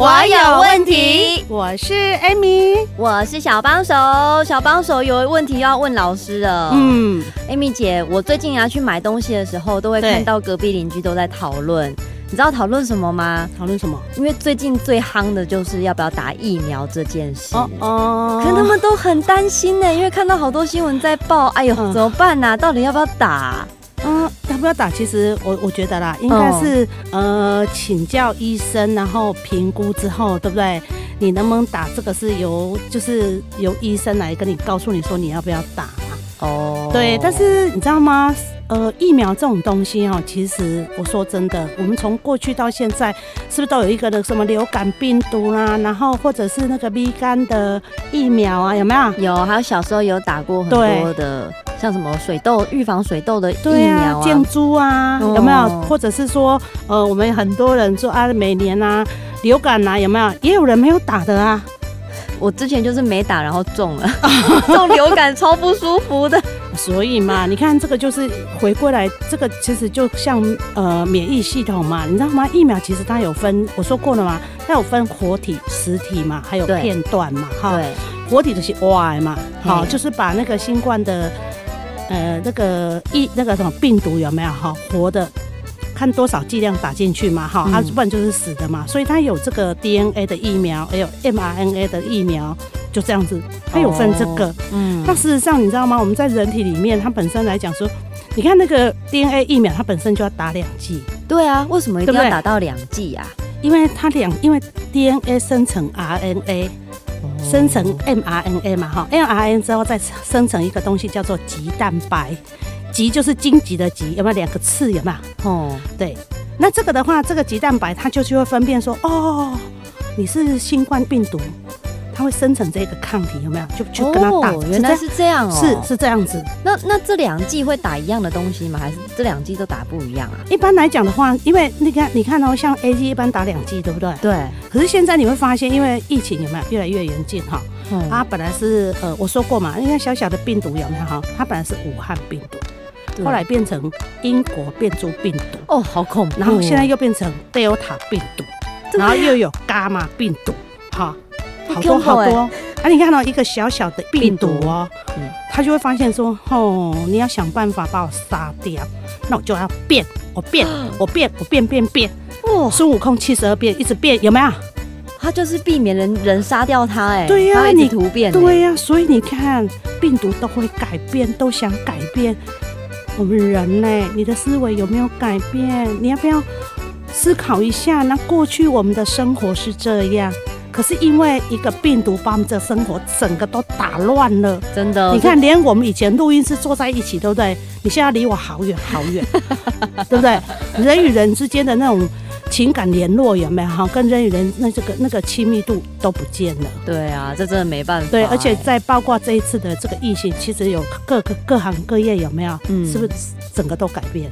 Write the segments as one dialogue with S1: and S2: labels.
S1: 我有问题，
S2: 我是 Amy，
S3: 我是小帮手。小帮手有问题要问老师了。
S2: 嗯
S3: ，Amy 姐，我最近啊去买东西的时候，都会看到隔壁邻居都在讨论。你知道讨论什么吗？
S2: 讨论什么？
S3: 因为最近最夯的就是要不要打疫苗这件事。
S2: 哦哦，
S3: 可他们都很担心呢，因为看到好多新闻在报。哎呦，怎么办呢？到底要不要打？
S2: 不要打？其实我我觉得啦，应该是、哦、呃请教医生，然后评估之后，对不对？你能不能打？这个是由就是由医生来跟你告诉你说你要不要打嘛？
S3: 哦，
S2: 对。但是你知道吗？呃，疫苗这种东西哦，其实我说真的，我们从过去到现在，是不是都有一个的什么流感病毒啦、啊，然后或者是那个 B 肝的疫苗啊，有没有？
S3: 有，还有小时候有打过很多的。像什么水痘预防水痘的疫苗啊，
S2: 箭猪啊，啊有没有？或者是说，呃，我们很多人说啊，每年啊，流感啊，有没有？也有人没有打的啊。
S3: 我之前就是没打，然后中了，中流感超不舒服的。
S2: 所以嘛，你看这个就是回过来，这个其实就像呃免疫系统嘛，你知道吗？疫苗其实它有分，我说过了嘛，它有分活体、实体嘛，还有片段嘛，哈。对。活体的是 Y 嘛，好，就是把那个新冠的。呃，那个疫那个什么病毒有没有哈活的？看多少剂量打进去嘛哈，它、嗯啊、不然就是死的嘛。所以它有这个 DNA 的疫苗，还有 mRNA 的疫苗，就这样子，它有分这个。哦、嗯，那事实上你知道吗？我们在人体里面，它本身来讲说，你看那个 DNA 疫苗，它本身就要打两剂。
S3: 对啊，为什么一定要打到两剂啊？
S2: 因为它两，因为 DNA 生成 RNA。生成 mRNA 嘛，哈，mRNA 之后再生成一个东西叫做棘蛋白，棘就是荆棘的棘，有没有两个刺？有没有？哦，对，那这个的话，这个棘蛋白它就是会分辨说，哦，你是新冠病毒。它会生成这个抗体，有没有？就去跟它打。
S3: 原来是这样哦，
S2: 是是这样子。
S3: 那那这两剂会打一样的东西吗？还是这两剂都打不一样啊？
S2: 一般来讲的话，因为你看，你看哦，像 A G 一般打两剂，对不对？
S3: 对。
S2: 可是现在你会发现，因为疫情有没有越来越严峻哈？嗯。它本来是呃，我说过嘛，你看小小的病毒有没有哈？它本来是武汉病毒，后来变成英国变株病毒。
S3: 哦，好恐怖。
S2: 然后现在又变成 Delta 病毒，然后又有伽马病毒，哈。好多好多啊！你看到一个小小的病毒哦，嗯，他就会发现说，哦，你要想办法把我杀掉，那我就要变，我变，我变，我变变变，哇！孙悟空七十二变，一直变，有没有？
S3: 他就是避免人人杀掉他，哎，
S2: 对呀，
S3: 你突变，
S2: 对呀，所以你看，病毒都会改变，都想改变我们人类，你的思维有没有改变？你要不要思考一下？那过去我们的生活是这样。可是因为一个病毒把我们的生活整个都打乱了，
S3: 真的。
S2: 你看，连我们以前录音室坐在一起，对不对？你现在离我好远好远，对不对？人与人之间的那种情感联络有没有？哈，跟人与人那这个那个亲密度都不见了。
S3: 对啊，这真的没办法。
S2: 对，而且在包括这一次的这个疫情，其实有各个各行各业有没有？嗯，是不是整个都改变？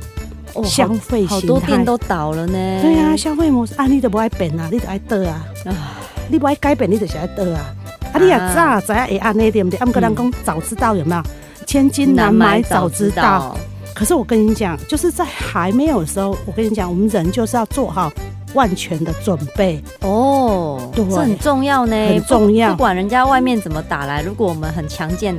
S3: 哦、
S2: 消费
S3: 好多店都倒了呢。
S2: 对啊，消费模式啊，你都不爱变啊，你都爱得啊。你不爱改变，你就是爱得啊！啊，你也早知影会安尼对不对？啊，毋过人讲，早知道有没有？千金难买早知道。可是我跟你讲，就是在还没有的时候，我跟你讲，我们人就是要做好万全的准备
S3: 哦。对，这很重要呢，
S2: 很重要。
S3: 不管人家外面怎么打来，如果我们很强健、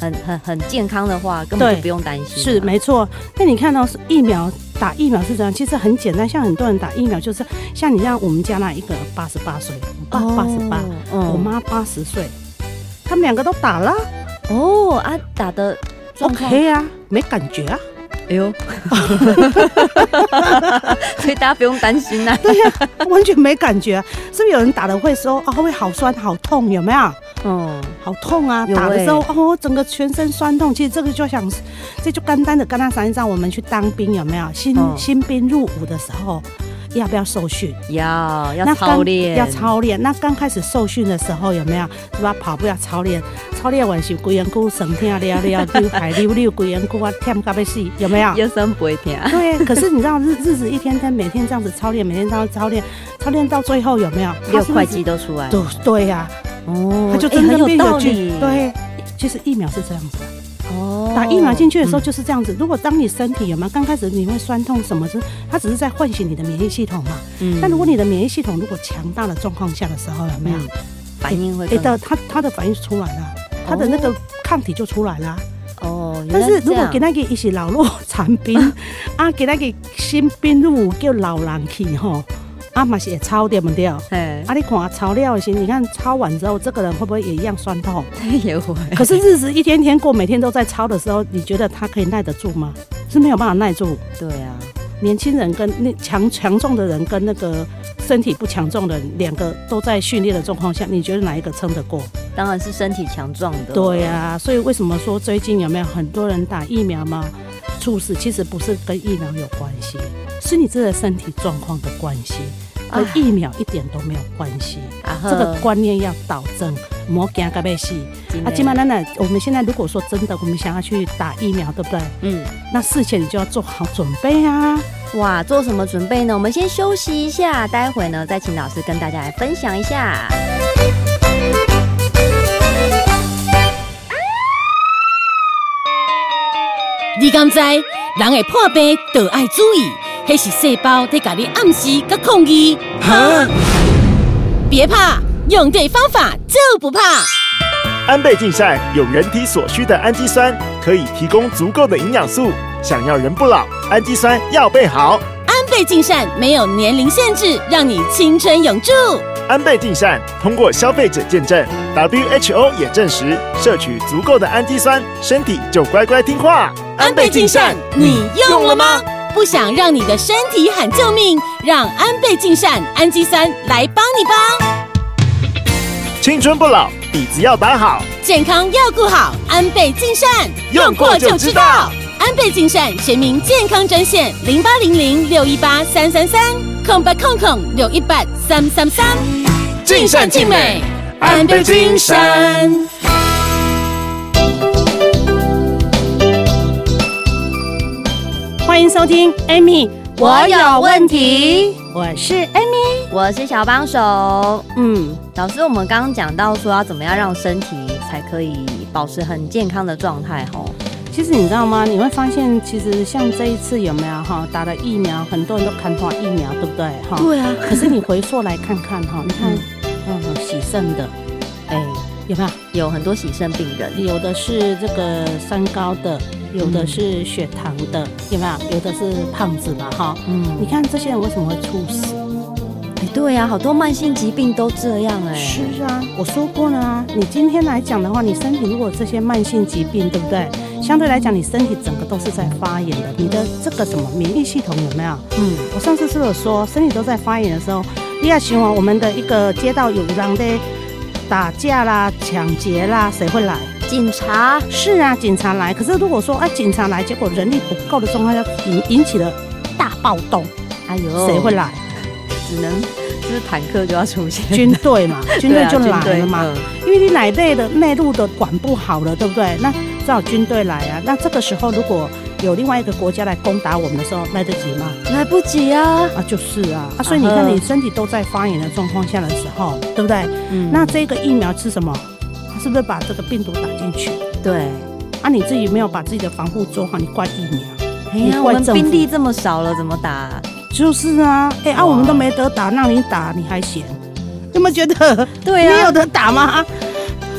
S3: 很很很健康的话，根本就不用担心。
S2: 是没错。那你看到是疫苗？打疫苗是这样，其实很简单。像很多人打疫苗，就是像你像我们家那一个八十八岁，我爸八十八，我妈八十岁，他们两个都打了。
S3: 哦啊，打的
S2: OK 啊，没感觉啊。
S3: 哎呦，所以大家不用担心呐。
S2: 对呀，完全没感觉。是不是有人打了会说啊，会好酸好痛？有没有？嗯，好痛啊！打的时候哦，整个全身酸痛。其实这个就想，这就单单的跟他想一讲，我们去当兵有没有？新新兵入伍的时候，要不要受训？
S3: 要，要操练，
S2: 要操练。那刚开始受训的时候有没有？是吧？跑步要操练，操练完是规身躯酸痛了了，溜排溜溜规身躯啊，痛到要死，有没有？
S3: 腰酸背痛。
S2: 对，可是你知道日日子一天天每天这样子操练，每天这样操练，操练到最后有没有？
S3: 六块肌都出来。
S2: 对对呀，哦，他就真的变有去。对，其实疫苗是这样子。哦，打疫苗进去的时候就是这样子。如果当你身体有没有刚开始你会酸痛什么，是它只是在唤醒你的免疫系统嘛。嗯。但如果你的免疫系统如果强大的状况下的时候，有没有
S3: 反应会？
S2: 哎的，它它的反应出来了，它的那个抗体就出来了。
S3: 哦。
S2: 但是如果给那个一些老弱残兵 啊，给那个新兵入伍叫老人去吼。啊嘛是也操对不对？哎，啊你看操了的时，你看抄完之后，这个人会不会也一样酸痛？
S3: 也会。
S2: 可是日子一天天过，每天都在抄的时候，你觉得他可以耐得住吗？是没有办法耐住。
S3: 对啊，
S2: 年轻人跟那强强壮的人跟那个身体不强壮的人，两个都在训练的状况下，你觉得哪一个撑得过？
S3: 当然是身体强壮的。
S2: 对啊，所以为什么说最近有没有很多人打疫苗吗？猝死其实不是跟疫苗有关系。是你这个身体状况的关系，跟疫苗一点都没有关系。啊，这个观念要导正，莫惊个被死。啊，金妈奶奶，我们现在如果说真的，我们想要去打疫苗，对不对？嗯，那事前你就要做好准备啊。
S3: 哇，做什么准备呢？我们先休息一下，待会呢再请老师跟大家来分享一下。
S4: 你刚在，人会破病都爱注意。那是细胞在给你暗示跟抗议。哈！别怕，用对方法就不怕。
S5: 安倍晋善有人体所需的氨基酸，可以提供足够的营养素。想要人不老，氨基酸要备好。
S4: 安倍晋善没有年龄限制，让你青春永驻。
S5: 安倍晋善通过消费者见证，WHO 也证实，摄取足够的氨基酸，身体就乖乖听话。
S4: 安倍晋善，你用了吗？不想让你的身体喊救命，让安倍晋善氨基酸来帮你吧。
S5: 青春不老，底子要打好，
S4: 健康要顾好。安倍晋善用过就知道。安倍晋善全民健康专线零八零零六一八三三三空八空空六一八三三三。尽善尽美，安倍晋善。
S2: 欢迎收听，Amy，
S1: 我有问题。
S2: 我是 Amy，
S3: 我是小帮手。嗯，老师，我们刚刚讲到说要怎么样让身体才可以保持很健康的状态吼。
S2: 其实你知道吗？你会发现，其实像这一次有没有哈打了疫苗，很多人都看到疫苗，对不对？哈，
S3: 对啊。
S2: 可是你回溯来看看哈，你看，嗯，喜肾的，哎，有没有？
S3: 有很多洗肾病人，
S2: 有的是这个三高的。有的是血糖的，有没有？有的是胖子嘛，哈。嗯，你看这些人为什么会猝死？
S3: 哎，对呀，好多慢性疾病都这样哎。
S2: 是啊，我说过了啊。你今天来讲的话，你身体如果这些慢性疾病，对不对？相对来讲，你身体整个都是在发炎的。你的这个什么免疫系统有没有？嗯，我上次是有说，身体都在发炎的时候，你要希望我们的一个街道有人的打架啦、抢劫啦，谁会来？
S3: 警察
S2: 是啊，警察来。可是如果说啊，警察来，结果人力不够的状况下，引引起了大暴动，哎呦，谁会来？
S3: 只能就是坦克就要出现，
S2: 军队嘛，军队就来了嘛。因为你内内的内陆的管不好了，对不对？那只好军队来啊。那这个时候如果有另外一个国家来攻打我们的时候，来得及吗？
S3: 来不及啊！
S2: 啊，就是啊。啊，所以你看，你身体都在发炎的状况下的时候，对不对？嗯。那这个疫苗吃什么？是不是把这个病毒打进去？
S3: 对，
S2: 啊，你自己没有把自己的防护做好，你怪疫苗？
S3: 哎呀，我们兵力这么少了，怎么打？
S2: 就是啊，哎啊，我们都没得打，让你打你还嫌？有没有觉得？
S3: 对啊，
S2: 你有得打吗？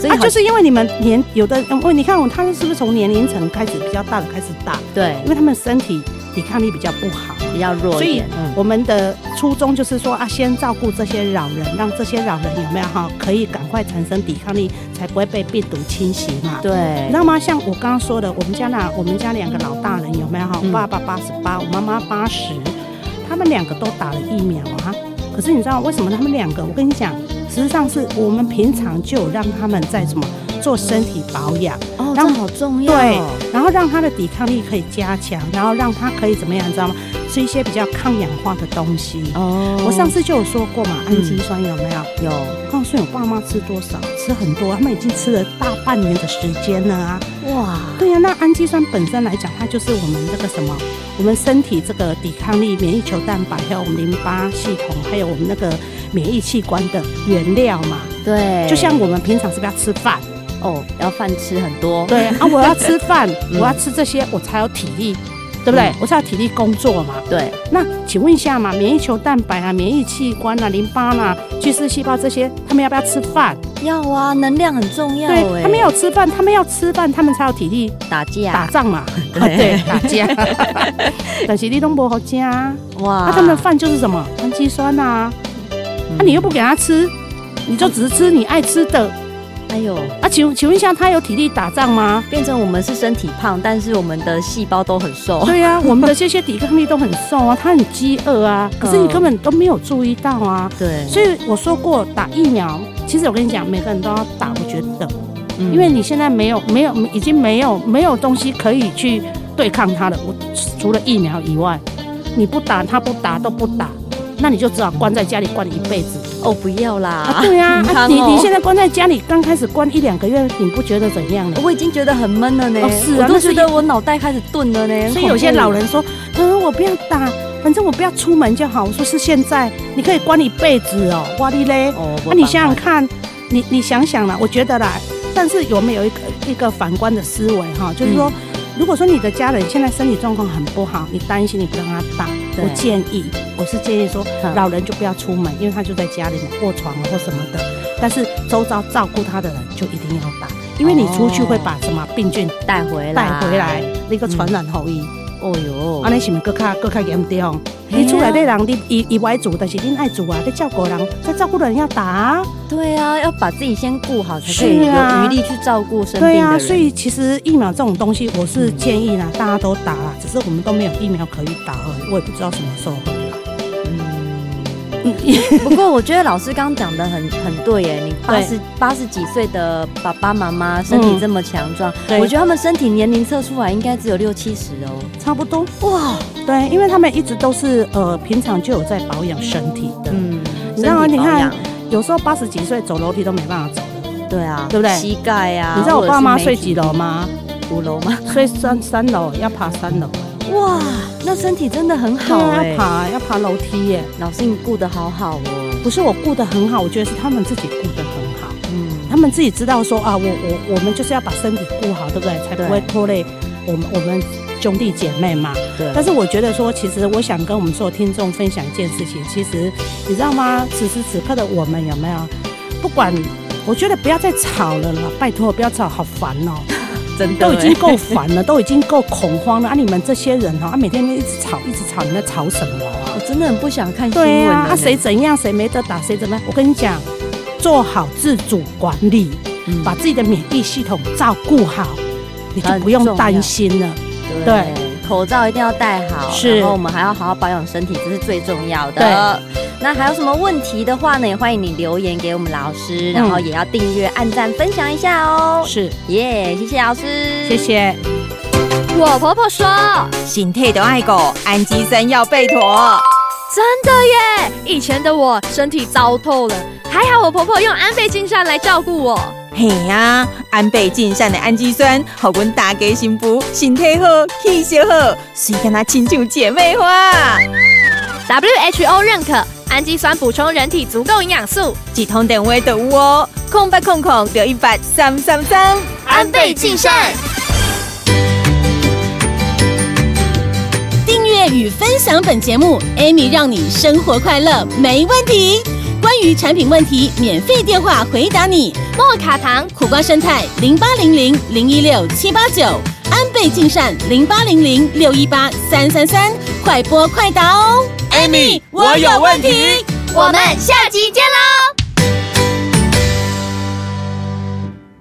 S2: 所以啊，就是因为你们年有的，问你看我他们是不是从年龄层开始比较大的开始打？
S3: 对，
S2: 因为他们身体。抵抗力比较不好，
S3: 比较弱，
S2: 所以我们的初衷就是说啊，先照顾这些老人，让这些老人有没有哈，可以赶快产生抵抗力，才不会被病毒侵袭嘛。
S3: 对，
S2: 你知道吗？像我刚刚说的，我们家那我们家两个老大人有没有哈？我爸爸八十八，我妈妈八十，他们两个都打了疫苗啊。可是你知道为什么他们两个？我跟你讲，实际上是我们平常就让他们在什么做身体保养。
S3: 哦，这好重要。
S2: 对，然后让他的抵抗力可以加强，然后让他可以怎么样，你知道吗？吃一些比较抗氧化的东西。哦，我上次就有说过嘛，氨基酸有没有？有。告诉你，我爸妈吃多少？吃很多，他们已经吃了大半年的时间了啊。哇，对呀，那氨基酸本身来讲，它就是我们这个什么，我们身体这个抵抗力、免疫球蛋白，还有我们淋巴系统，还有我们那个免疫器官的原料嘛。对，就像我们平常是不是要吃饭？
S3: 哦，要饭吃很多。
S2: 对 啊，我要吃饭，我要吃这些，我才有体力。对不对？我才有体力工作嘛。对。那请问一下嘛，免疫球蛋白啊，免疫器官啊，淋巴啊，巨噬细胞这些，他们要不要吃饭？
S3: 要啊，能量很重要。
S2: 对，他们要吃饭，他们要吃饭，他们才有体力
S3: 打架、
S2: 打仗嘛。对，打架。但是你都不好加哇。那他们的饭就是什么？氨基酸啊。那你又不给他吃，你就只是吃你爱吃的。哎呦，啊，请请问一下，他有体力打仗吗？
S3: 变成我们是身体胖，但是我们的细胞都很瘦。
S2: 对呀、啊，我们的这些抵抗力都很瘦啊，他很饥饿啊，可是你根本都没有注意到啊。对，所以我说过打疫苗，其实我跟你讲，每个人都要打，我觉得，因为你现在没有没有已经没有没有东西可以去对抗它了。我除了疫苗以外，你不打他不打都不打，那你就只好关在家里关一辈子。
S3: 哦，不要啦！
S2: 啊对呀、啊，你你现在关在家里，刚开始关一两个月，你不觉得怎样呢？
S3: 我已经觉得很闷了呢。哦，是啊，我都觉得我脑袋开始钝了呢。
S2: 所以有些老人说：“嗯，我不要打，反正我不要出门就好。”我说：“是现在，你可以关一辈子哦。”哇哩嘞！哦，那你想想看，你你想想啦，我觉得啦，但是有没有一个一个反观的思维哈？就是说。嗯如果说你的家人现在身体状况很不好，你担心你不让他打，我建议，我是建议说，老人就不要出门，因为他就在家里面卧床或什么的。但是周遭照顾他的人就一定要打，因为你出去会把什么病菌带回来，带回来那个传染后遗。哦哟，安尼是不是更加更加严重？你出来的人，你伊伊爱煮，但是恁爱煮啊，你照顾人，在照顾的人要打啊。
S3: 对啊，要把自己先顾好，才可以有余力去照顾生病的人。对啊，
S2: 所以其实疫苗这种东西，我是建议啦，大家都打啦，只是我们都没有疫苗可以打而已。我也不知道什么时候会
S3: 不过我觉得老师刚刚讲的很很对耶，你八十八十几岁的爸爸妈妈身体这么强壮，嗯，我觉得他们身体年龄测出来应该只有六七十哦，
S2: 差不多哇。对，因为他们一直都是呃平常就有在保养身体的，嗯，你知道吗？你看有时候八十几岁走楼梯都没办法走了，
S3: 对啊，
S2: 对不对？
S3: 膝盖啊，
S2: 你知道我爸妈睡几楼吗？
S3: 五楼吗？
S2: 睡三三楼，要爬三楼。
S3: 哇，那身体真的很好哎，
S2: 要爬要爬楼梯耶。
S3: 老师你顾得好好哦，
S2: 不是我顾得很好，我觉得是他们自己顾得很好。嗯，他们自己知道说啊，我我我们就是要把身体顾好，对不对？才不会拖累我们我们兄弟姐妹嘛。对。但是我觉得说，其实我想跟我们所有听众分享一件事情，其实你知道吗？此时此刻的我们有没有？不管，我觉得不要再吵了啦，拜托不要吵，好烦哦。都已经够烦了，都已经够恐慌了啊！你们这些人哈，啊，每天一直吵，一直吵，你在吵什么啊？
S3: 我真的很不想看新闻。
S2: 对啊，啊，谁怎样，谁没得打，谁怎么样？我跟你讲，做好自主管理，嗯，把自己的免疫系统照顾好，你就不用担心了。对，对，
S3: 口罩一定要戴好，是，然后我们还要好好保养身体，这是最重要的。那还有什么问题的话呢？也欢迎你留言给我们老师，然后也要订阅、按赞、分享一下哦。是耶，谢谢老师，
S2: 谢谢。
S1: 我婆婆说，
S4: 心态都爱狗，氨基酸要备妥。
S1: 真的耶，以前的我身体糟透了，还好我婆婆用安倍晋善来照顾我。
S4: 嘿呀，安倍晋善的氨基酸，好阮大家幸福，身体好，气色好，所以跟她亲像姐妹花。
S1: WHO 认可。氨基酸补充人体足够营养素，
S4: 几通电话都有哦，空八空空六一八三三三，
S1: 安倍晋善。
S4: 订阅与分享本节目，Amy 让你生活快乐没问题。关于产品问题，免费电话回答你。
S1: 莫卡糖、
S4: 苦瓜生菜零八零零零一六七八九，安倍晋善零八零零六一八三三三，快播快答哦。
S6: Amy，我有问题。
S1: 我们下集见喽。